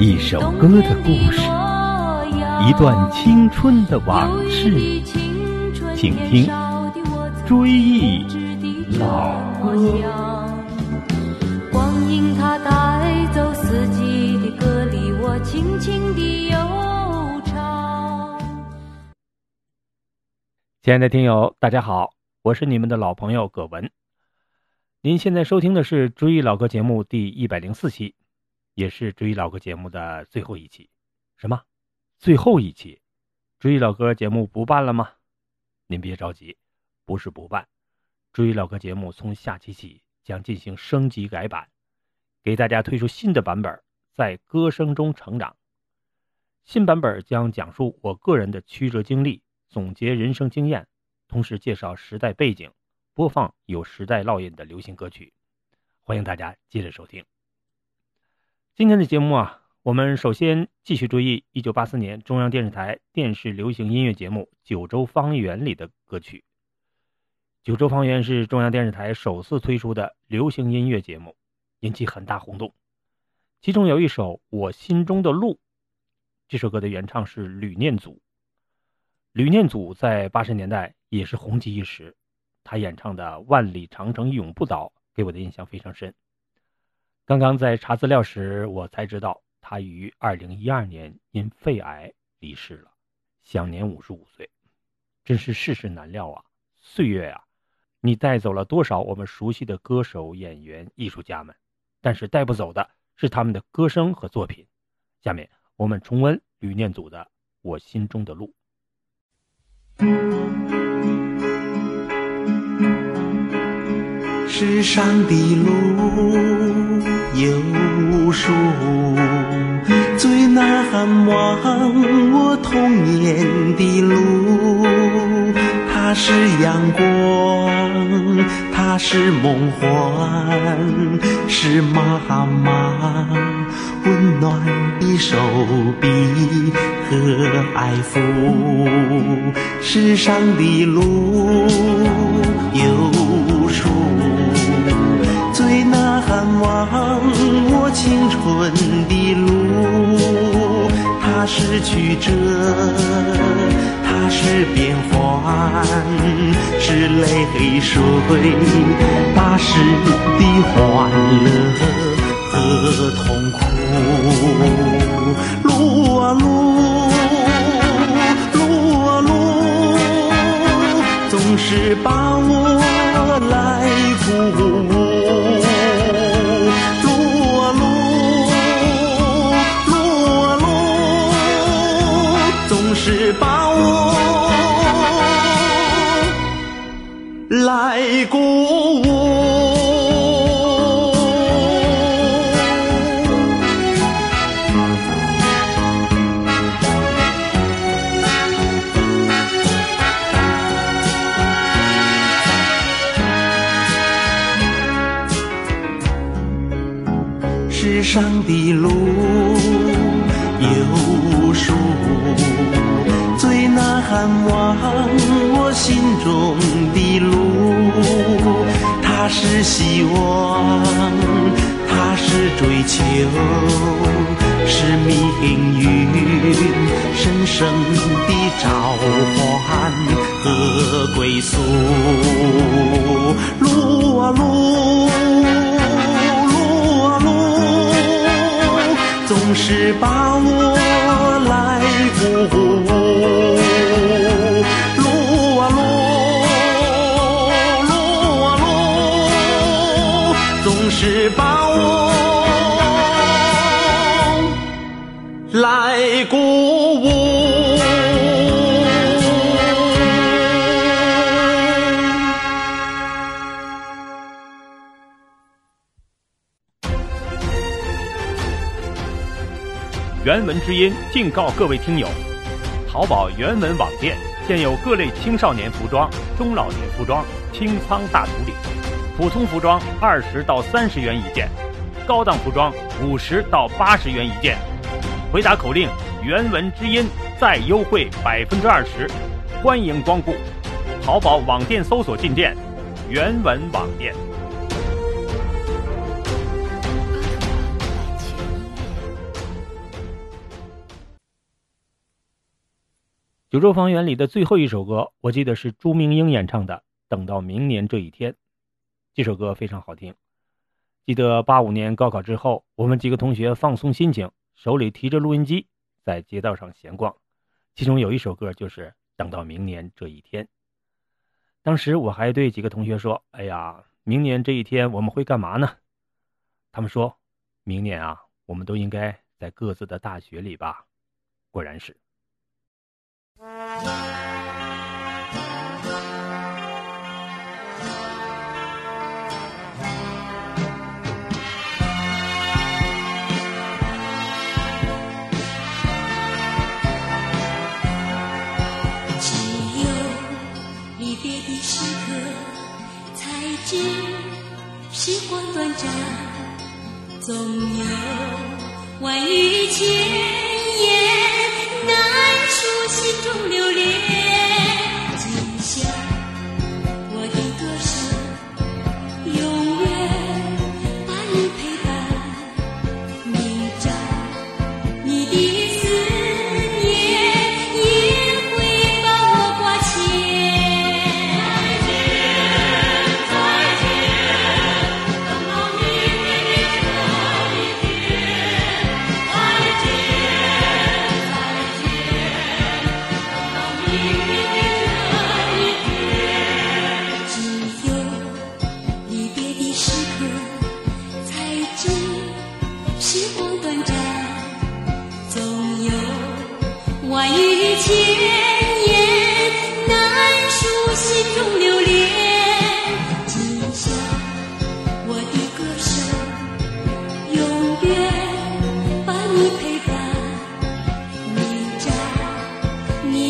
一首歌的故事，一段青春的往事，请听《追忆老歌》。光阴它带走四季的歌里，我轻轻地悠唱。亲爱的听友，大家好，我是你们的老朋友葛文。您现在收听的是《追忆老歌》节目第一百零四期，也是《追老歌》节目的最后一期。什么？最后一期？《追老歌》节目不办了吗？您别着急，不是不办，《追老歌》节目从下期起将进行升级改版，给大家推出新的版本，在歌声中成长。新版本将讲述我个人的曲折经历，总结人生经验，同时介绍时代背景。播放有时代烙印的流行歌曲，欢迎大家接着收听。今天的节目啊，我们首先继续追忆一九八四年中央电视台电视流行音乐节目《九州方圆》里的歌曲。《九州方圆》是中央电视台首次推出的流行音乐节目，引起很大轰动。其中有一首《我心中的路》，这首歌的原唱是吕念祖。吕念祖在八十年代也是红极一时。他演唱的《万里长城永不倒》给我的印象非常深。刚刚在查资料时，我才知道他于二零一二年因肺癌离世了，享年五十五岁。真是世事难料啊！岁月啊，你带走了多少我们熟悉的歌手、演员、艺术家们，但是带不走的是他们的歌声和作品。下面我们重温吕念祖的《我心中的路》。世上的路有无数，最难忘我童年的路。它是阳光，它是梦幻，是妈妈温暖的手臂和爱抚。世上的路有。盼望我青春的路，它是曲折，它是变幻，是泪水，它是的欢乐和痛苦。路啊路，路啊路，总是把我来鼓舞。来鼓舞，世上的路有无数，最难忘我心中的路。是希望，它是追求，是命运深深的召唤和归宿。路啊路，路啊路，总是把我来鼓舞。文之音敬告各位听友：淘宝原文网店现有各类青少年服装、中老年服装清仓大处理。普通服装二十到三十元一件，高档服装五十到八十元一件。回答口令“原文之音”再优惠百分之二十，欢迎光顾。淘宝网店搜索进店“原文网店”。九州方圆里的最后一首歌，我记得是朱明英演唱的《等到明年这一天》。这首歌非常好听。记得八五年高考之后，我们几个同学放松心情，手里提着录音机，在街道上闲逛。其中有一首歌就是《等到明年这一天》。当时我还对几个同学说：“哎呀，明年这一天我们会干嘛呢？”他们说：“明年啊，我们都应该在各自的大学里吧。”果然是。Música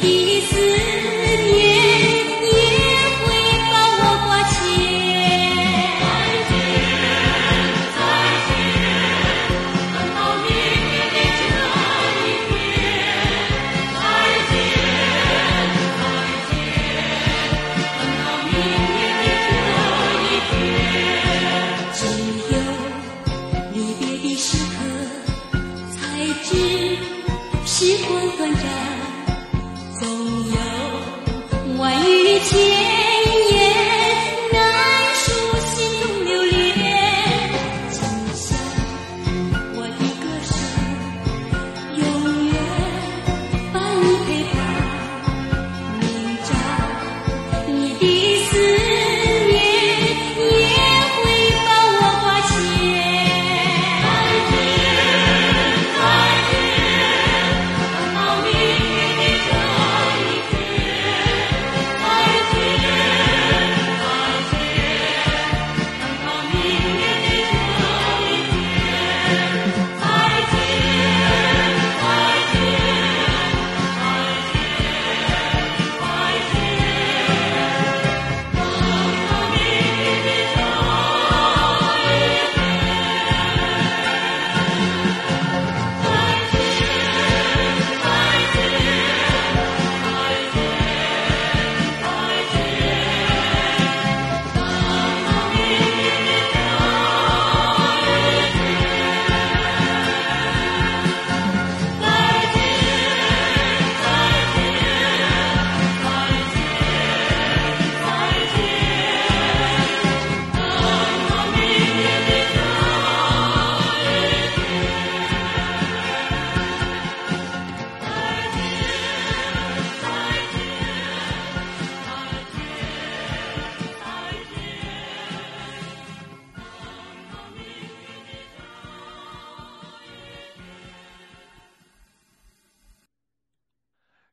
你的思念也会把我挂牵。再见，再见，等到明天的这一天。再见，再见，等到明天的这一天。只有离别的时刻，才知时光短暂。万语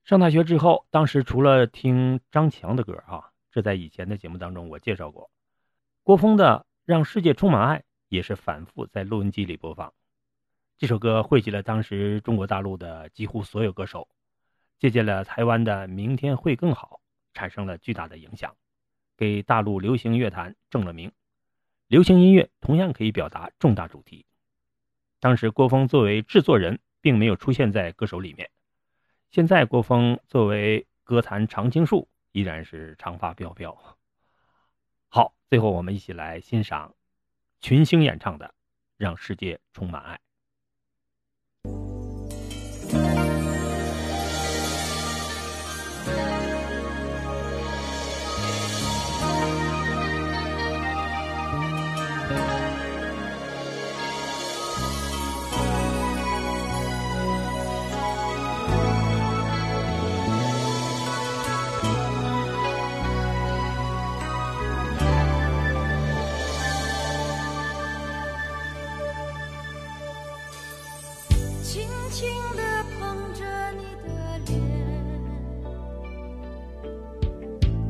上大学之后，当时除了听张强的歌啊，这在以前的节目当中我介绍过。郭峰的《让世界充满爱》也是反复在录音机里播放。这首歌汇集了当时中国大陆的几乎所有歌手，借鉴了台湾的《明天会更好》，产生了巨大的影响，给大陆流行乐坛正了名。流行音乐同样可以表达重大主题。当时郭峰作为制作人，并没有出现在歌手里面。现在郭峰作为歌坛常青树，依然是长发飘飘。好，最后我们一起来欣赏群星演唱的《让世界充满爱》。轻轻地捧着你的脸，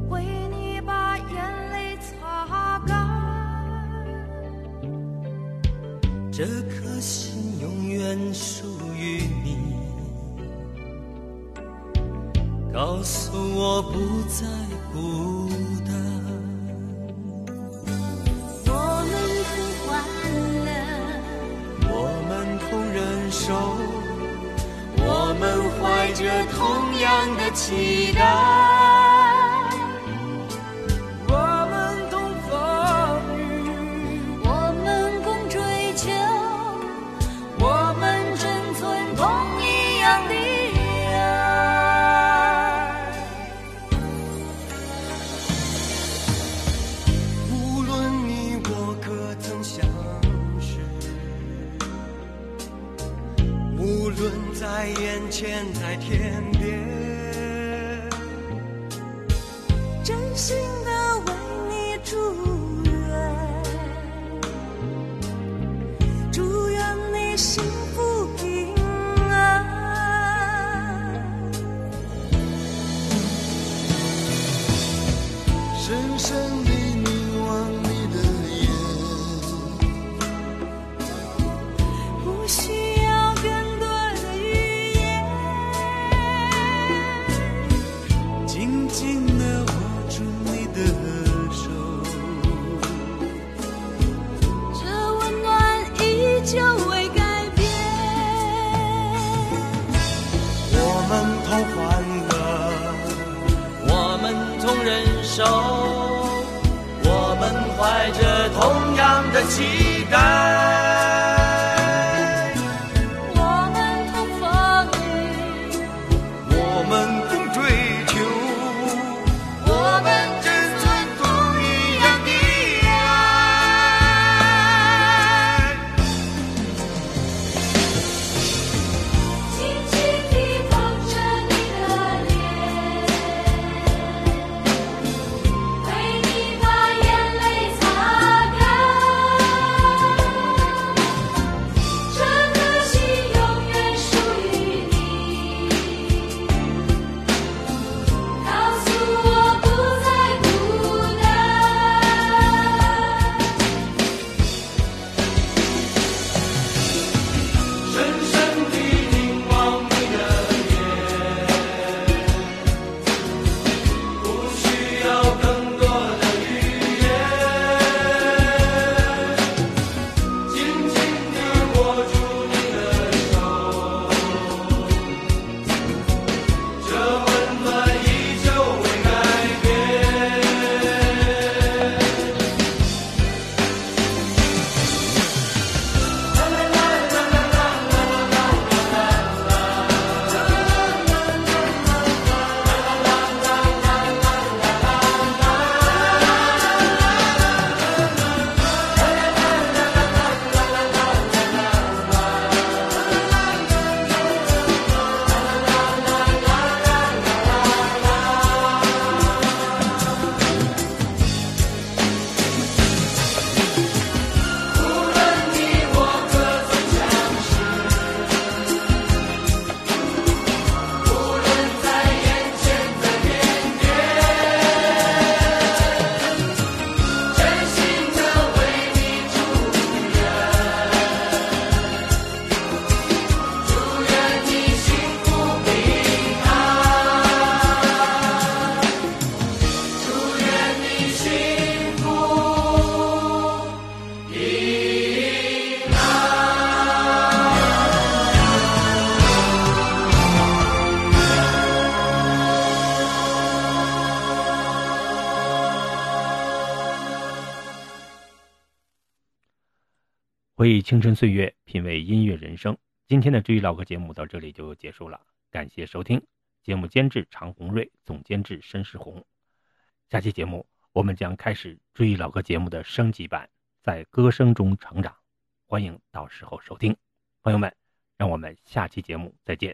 为你把眼泪擦干。这颗心永远属于你。告诉我不再孤着同样的期待。现在天边。期待。回忆青春岁月，品味音乐人生。今天的治愈老歌节目到这里就结束了，感谢收听。节目监制常红瑞，总监制申世红。下期节目我们将开始追忆老歌节目的升级版，在歌声中成长。欢迎到时候收听，朋友们，让我们下期节目再见。